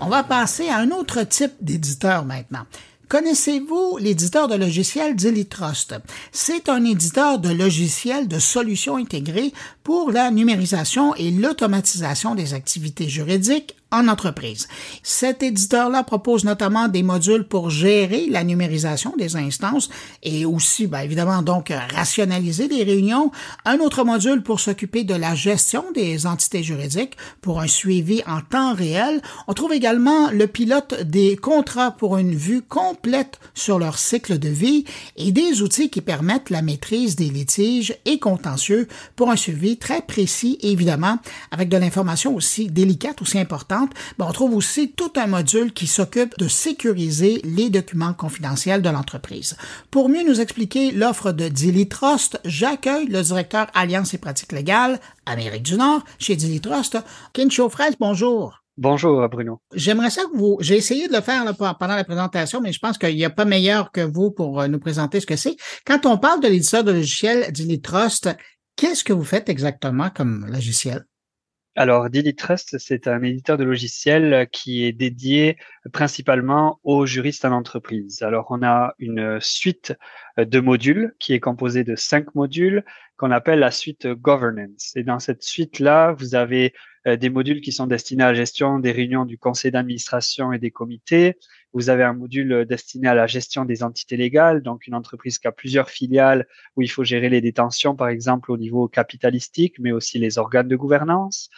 On va passer à un autre type d'éditeur maintenant. Connaissez-vous l'éditeur de logiciels d'Elitrust? C'est un éditeur de logiciels de solutions intégrées pour la numérisation et l'automatisation des activités juridiques en entreprise. Cet éditeur-là propose notamment des modules pour gérer la numérisation des instances et aussi, bien évidemment, donc rationaliser les réunions. Un autre module pour s'occuper de la gestion des entités juridiques pour un suivi en temps réel. On trouve également le pilote des contrats pour une vue complète sur leur cycle de vie et des outils qui permettent la maîtrise des litiges et contentieux pour un suivi très précis, évidemment, avec de l'information aussi délicate, aussi importante ben, on trouve aussi tout un module qui s'occupe de sécuriser les documents confidentiels de l'entreprise. Pour mieux nous expliquer l'offre de Dilly Trust, j'accueille le directeur Alliance et pratiques légales Amérique du Nord chez Dilly Trust, Ken Chaufrez. Bonjour. Bonjour Bruno. J'aimerais ça que vous, j'ai essayé de le faire pendant la présentation, mais je pense qu'il n'y a pas meilleur que vous pour euh, nous présenter ce que c'est. Quand on parle de l'éditeur de logiciel Dilly Trust, qu'est-ce que vous faites exactement comme logiciel? Alors, Trust, c'est un éditeur de logiciels qui est dédié principalement aux juristes en entreprise. Alors, on a une suite de modules qui est composée de cinq modules qu'on appelle la suite Governance. Et dans cette suite-là, vous avez euh, des modules qui sont destinés à la gestion des réunions du conseil d'administration et des comités. Vous avez un module euh, destiné à la gestion des entités légales, donc une entreprise qui a plusieurs filiales où il faut gérer les détentions, par exemple, au niveau capitalistique, mais aussi les organes de gouvernance.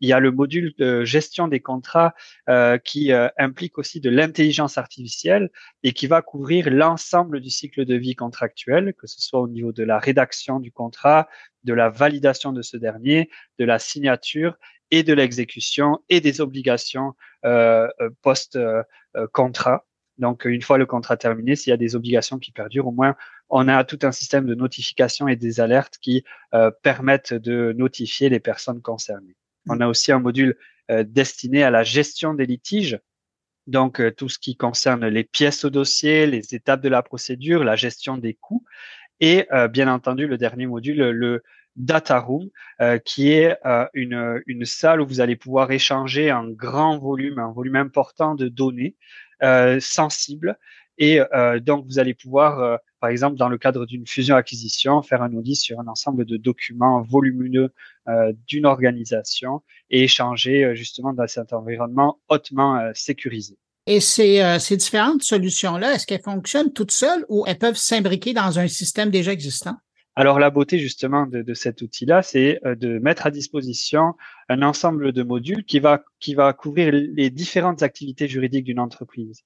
Il y a le module de gestion des contrats euh, qui euh, implique aussi de l'intelligence artificielle et qui va couvrir l'ensemble du cycle de vie contractuel, que ce soit au niveau de la rédaction du contrat, de la validation de ce dernier, de la signature et de l'exécution et des obligations euh, euh post-contrat. Euh, Donc, une fois le contrat terminé, s'il y a des obligations qui perdurent, au moins, on a tout un système de notification et des alertes qui euh, permettent de notifier les personnes concernées. Mmh. On a aussi un module destiné à la gestion des litiges. Donc, tout ce qui concerne les pièces au dossier, les étapes de la procédure, la gestion des coûts. Et bien entendu, le dernier module, le Data Room, euh, qui est euh, une, une, salle où vous allez pouvoir échanger un grand volume, un volume important de données euh, sensibles. Et donc, vous allez pouvoir, par exemple, dans le cadre d'une fusion-acquisition, faire un audit sur un ensemble de documents volumineux d'une organisation et échanger justement dans cet environnement hautement sécurisé. Et ces, ces différentes solutions-là, est-ce qu'elles fonctionnent toutes seules ou elles peuvent s'imbriquer dans un système déjà existant? Alors la beauté justement de, cet outil-là, c'est euh, de mettre à disposition un ensemble de modules qui va, qui va couvrir les différentes activités juridiques d'une entreprise.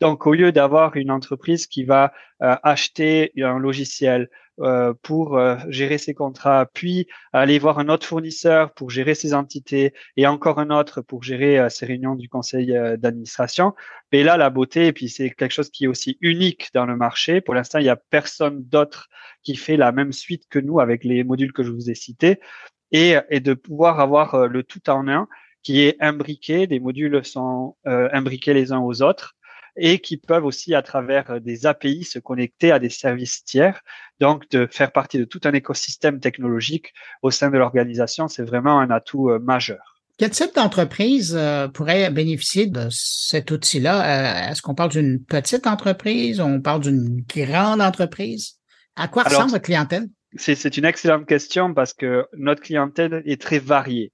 Donc, au lieu d'avoir une entreprise qui va euh, acheter un logiciel euh, pour euh, gérer ses contrats, puis aller voir un autre fournisseur pour gérer ses entités et encore un autre pour gérer ses réunions du conseil d'administration, mais là, la beauté, puis c'est quelque chose qui est aussi unique dans le marché. Pour l'instant, il n'y a personne d'autre qui fait la même suite que nous avec les modules que je vous ai cités et, et de pouvoir avoir le tout en un qui est imbriqué. Les modules sont imbriqués les uns aux autres et qui peuvent aussi, à travers euh, des API, se connecter à des services tiers. Donc, de faire partie de tout un écosystème technologique au sein de l'organisation, c'est vraiment un atout euh, majeur. Quel type d'entreprise euh, pourrait bénéficier de cet outil-là? Est-ce qu'on parle d'une petite entreprise? On parle d'une grande entreprise? À quoi ressemble votre clientèle? C'est une excellente question parce que notre clientèle est très variée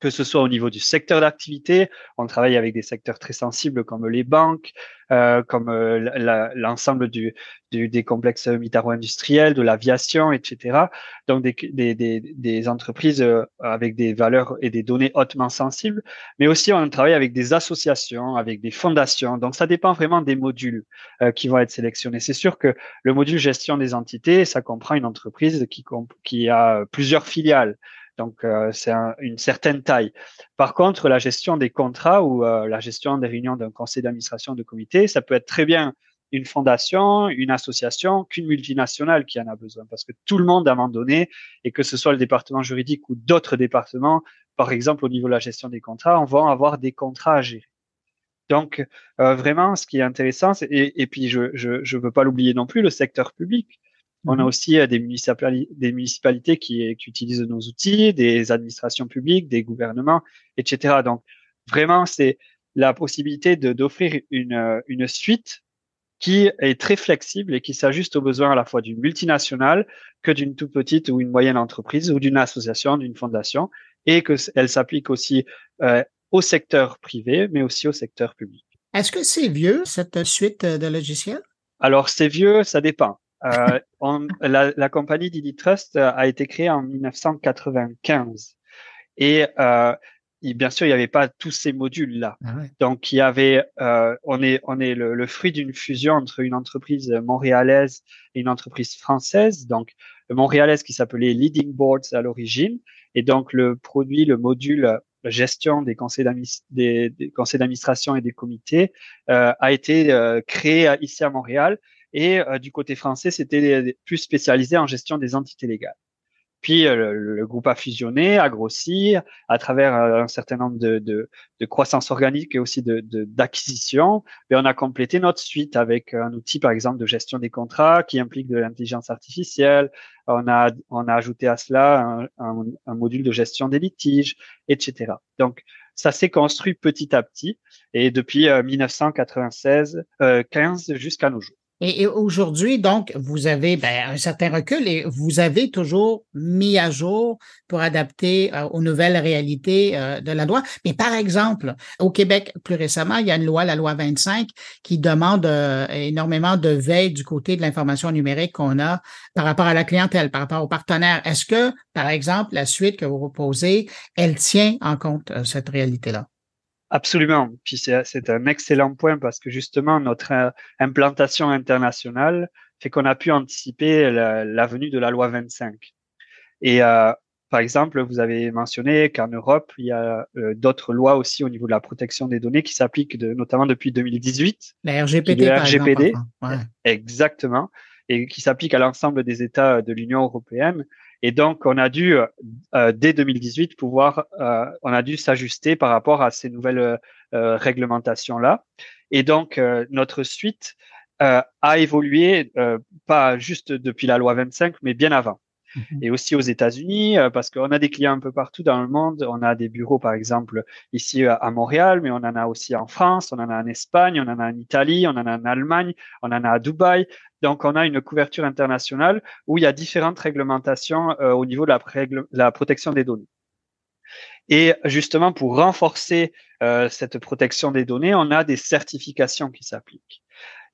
que ce soit au niveau du secteur d'activité, on travaille avec des secteurs très sensibles comme les banques, euh, comme euh, l'ensemble du, du, des complexes militaro-industriels, de l'aviation, etc. Donc des, des, des, des entreprises euh, avec des valeurs et des données hautement sensibles, mais aussi on travaille avec des associations, avec des fondations. Donc ça dépend vraiment des modules euh, qui vont être sélectionnés. C'est sûr que le module gestion des entités, ça comprend une entreprise qui, qui a plusieurs filiales. Donc, euh, c'est une certaine taille. Par contre, la gestion des contrats ou euh, la gestion des réunions d'un conseil d'administration de comité, ça peut être très bien une fondation, une association, qu'une multinationale qui en a besoin. Parce que tout le monde, à un moment donné, et que ce soit le département juridique ou d'autres départements, par exemple au niveau de la gestion des contrats, on va avoir des contrats à gérer. Donc, euh, vraiment, ce qui est intéressant, et, et, puis je ne veux pas l'oublier non plus, le secteur public. On a mhm. aussi euh, des, municipalités, des municipalités qui, qui, utilisent nos outils, des administrations publiques, des gouvernements, etc. Donc, vraiment, c'est la possibilité d'offrir une, une suite qui est très flexible et qui s'ajuste aux besoins à la fois d'une multinationale que d'une toute petite ou une moyenne entreprise ou d'une association, d'une fondation, et qu'elle s'applique aussi euh, au secteur privé, mais aussi au secteur public. Est-ce que c'est vieux, cette suite de logiciels? Alors, c'est vieux, ça dépend. Euh, la, la, compagnie Didi Trust a été créée en 1995. Et euh, bien sûr, il n'y avait pas tous ces modules-là. Ah Donc, il y avait, euh, on est, on est le, fruit d'une fusion entre une entreprise montréalaise et une entreprise française. Donc, le montréalaise qui s'appelait Leading Boards à l'origine. Et donc, le produit, le module gestion des conseils d'administration et des comités euh, a été euh, créé ici à Montréal. Et euh, du côté français, c'était plus spécialisé en gestion des entités légales. Puis euh, le, groupe a fusionné, a grossi à travers euh, un certain nombre de, de, de croissance organique et aussi de d'acquisition. Et on a complété notre suite avec un outil, par exemple, de gestion des contrats qui implique de l'intelligence artificielle. On a on a ajouté à cela un, un, module de gestion des litiges, etc. Donc ça s'est construit petit à petit et depuis 1996, euh, 15 jusqu'à nos jours. Et, aujourd'hui, donc, vous avez ben, un certain recul et vous avez toujours mis à jour pour adapter euh, aux nouvelles réalités euh, de la loi. Mais par exemple, au Québec, plus récemment, il y a une loi, la loi 25, qui demande euh, énormément de veille du côté de l'information numérique qu'on a par rapport à la clientèle, par rapport aux partenaires. Est-ce que, par exemple, la suite que vous proposez, elle tient en compte cette réalité-là? Absolument. Puis c'est un excellent point parce que justement notre euh, implantation internationale fait qu'on a pu anticiper la, venue de la loi 25. Et euh, par exemple, vous avez mentionné qu'en Europe, il y a euh, d'autres lois aussi au niveau de la protection des données qui s'appliquent de, notamment depuis 2018. La RGPD. Par RGPD. Exactement. Et qui s'applique à l'ensemble des États de l'Union européenne. Et donc, on a dû, euh, dès 2018, pouvoir, euh, on a dû s'ajuster par rapport à ces nouvelles euh, réglementations-là. Et donc, notre suite a évolué, pas juste depuis la loi 25, mais bien avant. Mhm. Et aussi aux États-Unis, parce qu'on a des clients un peu partout dans le monde. On a des bureaux, par exemple, ici à Montréal, mais on en a aussi en France, on en a en Espagne, on en a en Italie, on en a en Allemagne, on en a à Dubaï. Donc, on a une couverture internationale où il y a différentes réglementations euh, au niveau de la, la, protection des données. Et justement, pour renforcer euh, cette protection des données, on a des certifications qui s'appliquent.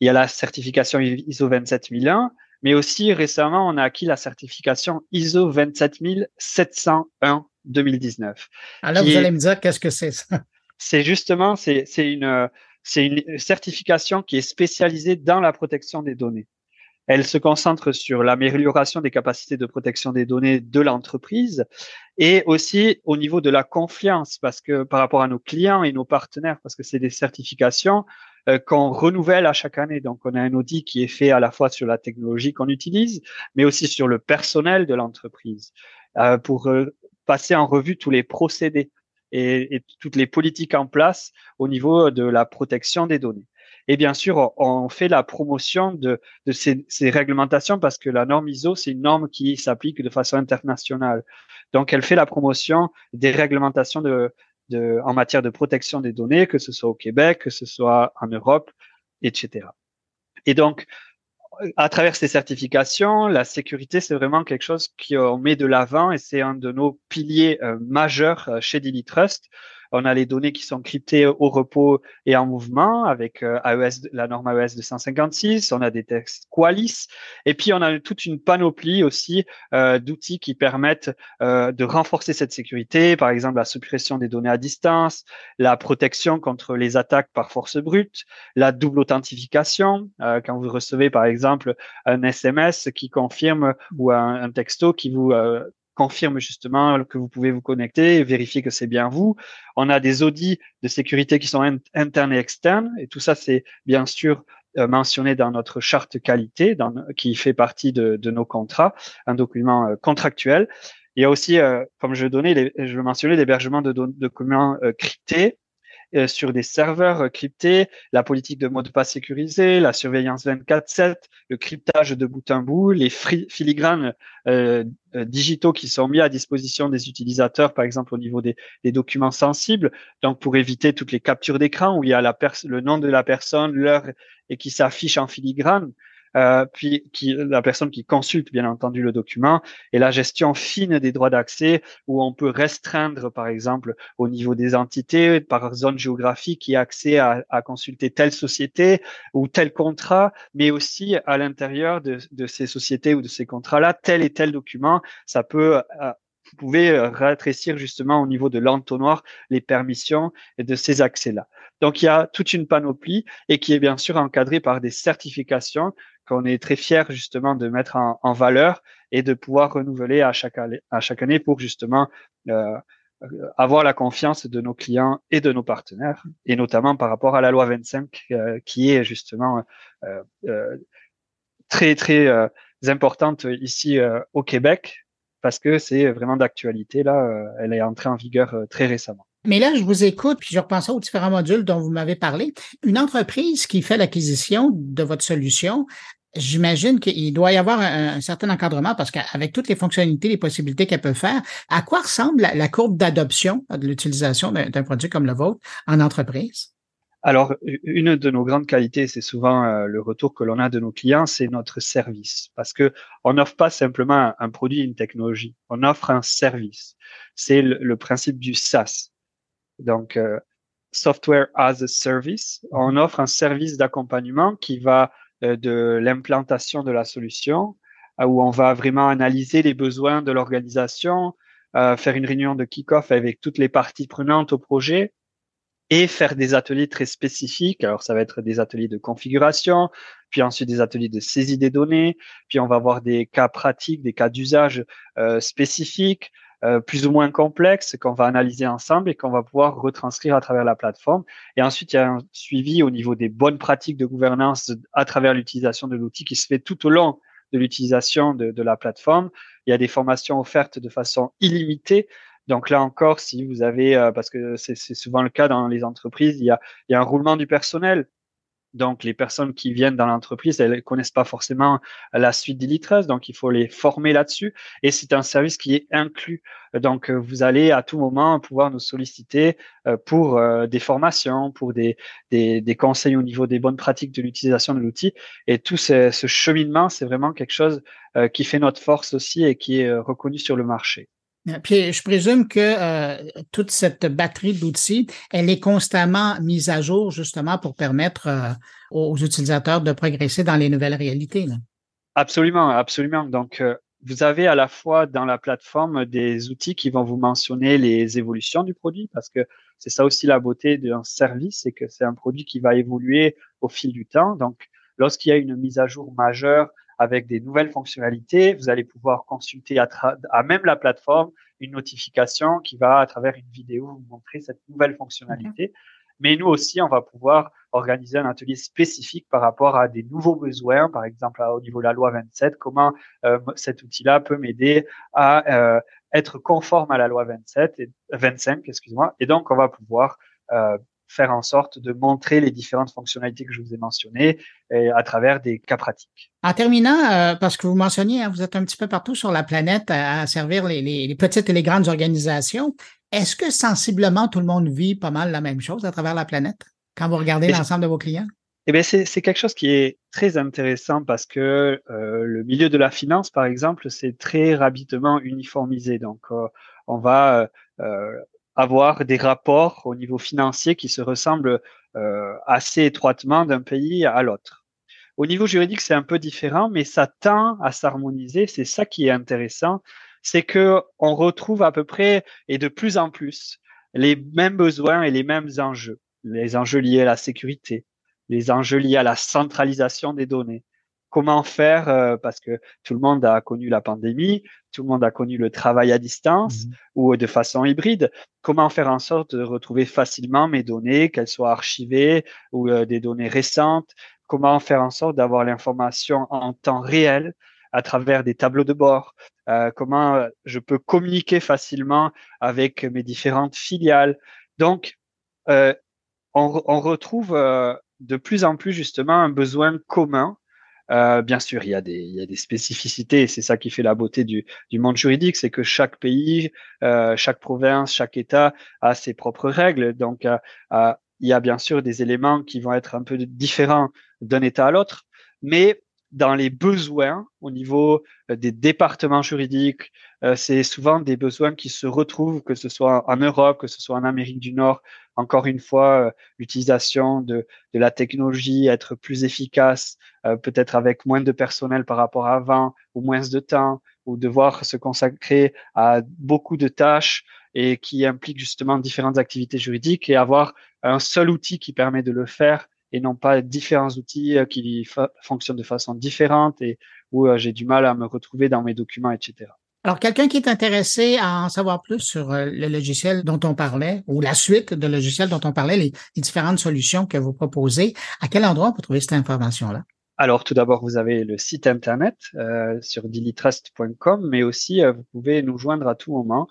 Il y a la certification ISO 27001, mais aussi récemment, on a acquis la certification ISO 27701 2019. Alors, vous allez me dire qu'est-ce que c'est ça? C'est justement, c'est une, c'est une certification qui est spécialisée dans la protection des données. Elle se concentre sur l'amélioration des capacités de protection des données de l'entreprise et aussi au niveau de la confiance, parce que par rapport à nos clients et nos partenaires, parce que c'est des certifications euh, qu'on renouvelle à chaque année. Donc, on a un audit qui est fait à la fois sur la technologie qu'on utilise, mais aussi sur le personnel de l'entreprise, euh, pour euh, passer en revue tous les procédés et, et toutes les politiques en place au niveau de la protection des données. Et bien sûr, on fait la promotion de, de ces, ces, réglementations parce que la norme ISO, c'est une norme qui s'applique de façon internationale. Donc, elle fait la promotion des réglementations de, de, en matière de protection des données, que ce soit au Québec, que ce soit en Europe, etc. Et donc, à travers ces certifications, la sécurité, c'est vraiment quelque chose qu'on met de l'avant et c'est un de nos piliers euh, majeurs euh, chez Daily Trust. On a les données qui sont cryptées au repos et en mouvement avec euh, AES, la norme AES 256. On a des textes Qualis. Et puis, on a toute une panoplie aussi euh, d'outils qui permettent euh, de renforcer cette sécurité. Par exemple, la suppression des données à distance, la protection contre les attaques par force brute, la double authentification. quand vous recevez, par exemple, un SMS qui confirme ou un, un texto qui vous confirme justement que vous pouvez vous connecter et vérifier que c'est bien vous. On a des audits de sécurité qui sont internes et externes et tout ça, c'est bien sûr euh, mentionné dans notre charte qualité qui fait partie de, nos contrats, un document euh, contractuel. Il y a aussi, euh, comme je donnais, les, mentionnais l'hébergement de, documents cryptés euh, sur des serveurs cryptés, la politique de mot de passe sécurisé, la surveillance 24/7, le cryptage de bout en bout, les filigranes euh, euh, digitaux qui sont mis à disposition des utilisateurs, par exemple au niveau des, des documents sensibles, donc pour éviter toutes les captures d'écran où il y a la le nom de la personne, l'heure et qui s'affiche en filigrane. Euh, puis qui, la personne qui consulte bien entendu le document, et la gestion fine des droits d'accès, où on peut restreindre, par exemple, au niveau des entités, par zone géographique, qui a accès à, à consulter telle société ou tel contrat, mais aussi à l'intérieur de, de, ces sociétés ou de ces contrats-là, tel et tel document, ça peut euh, vous pouvez euh, rétrécir justement au niveau de l'entonnoir les permissions et de ces accès-là. Donc il y a toute une panoplie et qui est bien sûr encadrée par des certifications qu'on est très fier justement de mettre en, valeur et de pouvoir renouveler à chaque, année pour justement euh, avoir la confiance de nos clients et de nos partenaires, et notamment par rapport à la loi 25 euh, qui est justement euh, euh très très euh, importante ici au Québec parce que c'est vraiment d'actualité. Là, elle est entrée en vigueur très récemment. Mais là, je vous écoute, puis je repense aux différents modules dont vous m'avez parlé. Une entreprise qui fait l'acquisition de votre solution, j'imagine qu'il doit y avoir un, certain encadrement parce qu'avec toutes les fonctionnalités, les possibilités qu'elle peut faire, à quoi ressemble la, courbe d'adoption de l'utilisation d'un produit comme le vôtre en entreprise? Alors, une de nos grandes qualités, c'est souvent euh, le retour que l'on a de nos clients, c'est notre service. Parce que on n'offre pas simplement un, produit, une technologie, on offre un service. C'est le principe du SaaS. Donc, euh, Software as a Service. On offre un service d'accompagnement qui va euh, de l'implantation de la solution, euh, où on va vraiment analyser les besoins de l'organisation, faire une réunion de kick-off avec toutes les parties prenantes au projet et faire des ateliers très spécifiques. Alors, ça va être des ateliers de configuration, puis ensuite des ateliers de saisie des données, puis on va avoir des cas pratiques, des cas d'usage spécifiques. Euh, plus ou moins complexe qu'on va analyser ensemble et qu'on va pouvoir retranscrire à travers la plateforme. Et ensuite, il y a un suivi au niveau des bonnes pratiques de gouvernance à travers l'utilisation de l'outil qui se fait tout au long de l'utilisation de, de, la plateforme. Il y a des formations offertes de façon illimitée. Donc là encore, si vous avez, euh, parce que c'est souvent le cas dans les entreprises, il y a, il y a un roulement du personnel. Donc, les personnes qui viennent dans l'entreprise, elles connaissent pas forcément la suite d'Illitrust, donc il faut les former là-dessus. Et c'est un service qui est inclus. Donc, vous allez à tout moment pouvoir nous solliciter euh, pour euh, des formations, pour des, des, conseils au niveau des bonnes pratiques de l'utilisation de l'outil. Et tout ce, cheminement, c'est vraiment quelque chose euh, qui fait notre force aussi et qui est reconnu sur le marché. Puis je présume que euh, toute cette batterie d'outils, elle est constamment mise à jour justement pour permettre euh, aux utilisateurs de progresser dans les nouvelles réalités. Absolument, absolument. Donc euh, vous avez à la fois dans la plateforme des outils qui vont vous mentionner les évolutions du produit, parce que c'est ça aussi la beauté d'un service, c'est que c'est un produit qui va évoluer au fil du temps. Donc lorsqu'il y a une mise à jour majeure avec des nouvelles fonctionnalités. Vous allez pouvoir consulter à, à, même la plateforme une notification qui va, à travers une vidéo, vous montrer cette nouvelle fonctionnalité. Mais nous aussi, on va pouvoir organiser un atelier spécifique par rapport à des nouveaux besoins, par exemple au niveau de la loi 27, comment euh, cet outil-là peut m'aider à euh, être conforme à la loi 27 et 25, excuse-moi. Et donc, on va pouvoir euh, faire en sorte de montrer les différentes fonctionnalités que je vous ai mentionnées et à travers des cas pratiques. En terminant, euh, parce que vous mentionniez, hein, vous êtes un petit peu partout sur la planète à, servir les, les, petites et les grandes organisations. Est-ce que sensiblement tout le monde vit pas mal la même chose à travers la planète quand vous regardez l'ensemble de vos clients? Eh bien, c'est, c'est quelque chose qui est très intéressant parce que euh, le milieu de la finance, par exemple, c'est très rapidement uniformisé. Donc, euh, on va euh, avoir des rapports au niveau financier qui se ressemblent euh, assez étroitement d'un pays à l'autre. Au niveau juridique, c'est un peu différent, mais ça tend à s'harmoniser. C'est ça qui est intéressant, c'est que on retrouve à peu près et de plus en plus les mêmes besoins et les mêmes enjeux. Les enjeux liés à la sécurité, les enjeux liés à la centralisation des données, comment faire euh, parce que tout le monde a connu la pandémie, tout le monde a connu le travail à distance mmh ou de façon hybride. Comment faire en sorte de retrouver facilement mes données, qu'elles soient archivées ou euh, des données récentes? Comment faire en sorte d'avoir l'information en temps réel à travers des tableaux de bord? Euh, Comment je peux communiquer facilement avec mes différentes filiales? Donc, on, on retrouve de plus en plus justement un besoin commun euh, bien sûr, il y, a des, il y a des spécificités c'est ça qui fait la beauté du, du monde juridique, c'est que chaque pays, euh, chaque province, chaque État a ses propres règles. Donc, euh, euh il y a bien sûr des éléments qui vont être un peu différents d'un État à l'autre, mais dans les besoins au niveau euh, des départements juridiques, euh, c'est souvent des besoins qui se retrouvent, que ce soit en Europe, que ce soit en Amérique du Nord. Encore une fois, euh, l'utilisation de, de, la technologie, être plus efficace, peut-être avec moins de personnel par rapport à avant, ou moins de temps, ou devoir se consacrer à beaucoup de tâches et qui impliquent justement différentes activités juridiques et avoir un seul outil qui permet de le faire et non pas différents outils euh, qui fonctionnent de façon différente et où euh, j'ai du mal à me retrouver dans mes documents, etc. Alors, quelqu'un qui est intéressé à en savoir plus sur euh, le logiciel dont on parlait ou la suite de logiciels dont on parlait, les, différentes solutions que vous proposez, à quel endroit on peut trouver cette information-là? Alors, tout d'abord, vous avez le site internet euh, sur dilitrust.com, mais aussi vous pouvez nous joindre à tout moment.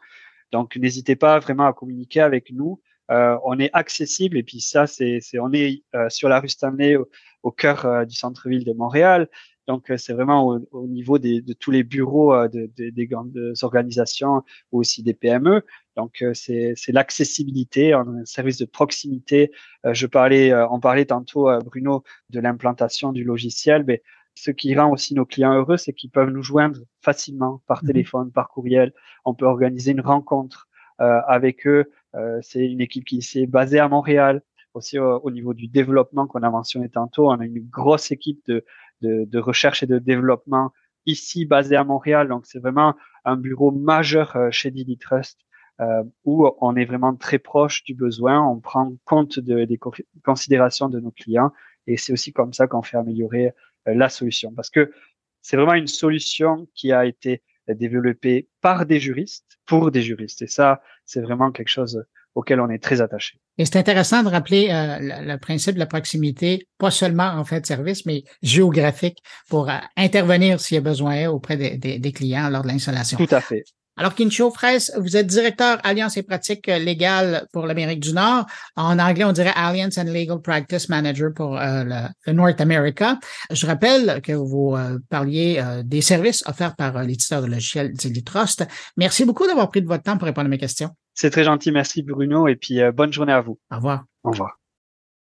Donc, n'hésitez pas vraiment à communiquer avec nous. Euh, on est accessible et puis ça, c'est, on est euh, sur la rue Stanley au, cœur euh, du centre-ville de Montréal. Donc, c'est vraiment au, niveau de tous les bureaux des grandes organisations ou aussi des PME. Donc, c'est, l'accessibilité, un service de proximité. je parlais, on parlait tantôt, Bruno, de l'implantation du logiciel. Mais ce qui rend aussi nos clients heureux, c'est qu'ils peuvent nous joindre facilement par mmh téléphone, par courriel. On peut organiser une rencontre avec eux. Euh, c'est une équipe qui s'est basée à Montréal. Aussi au, niveau du développement qu'on a mentionné tantôt, on a une grosse équipe de, de, de recherche et de développement ici basée à Montréal. Donc c'est vraiment un bureau majeur euh, chez Didi Trust euh, où on est vraiment très proche du besoin, on prend compte de, des considérations de nos clients et c'est aussi comme ça qu'on fait améliorer la solution parce que c'est vraiment une solution qui a été développée par des juristes pour des juristes et ça c'est vraiment quelque chose auquel on est très attaché. Et c'est intéressant de rappeler euh, le, principe de la proximité, pas seulement en fait de service, mais géographique pour euh, intervenir s'il y a besoin auprès des, des clients lors de l'installation. Tout à fait. Alors, Kincho Fraisse, vous êtes directeur Alliance et pratiques légales pour l'Amérique du Nord. En anglais, on dirait Alliance and Legal Practice Manager pour euh, le, North America. Je rappelle que vous euh, parliez euh, des services offerts par l'éditeur de logiciels Trust. Merci beaucoup d'avoir pris de votre temps pour répondre à mes questions. C'est très gentil. Merci, Bruno. Et puis, bonne journée à vous. Au revoir. Au revoir.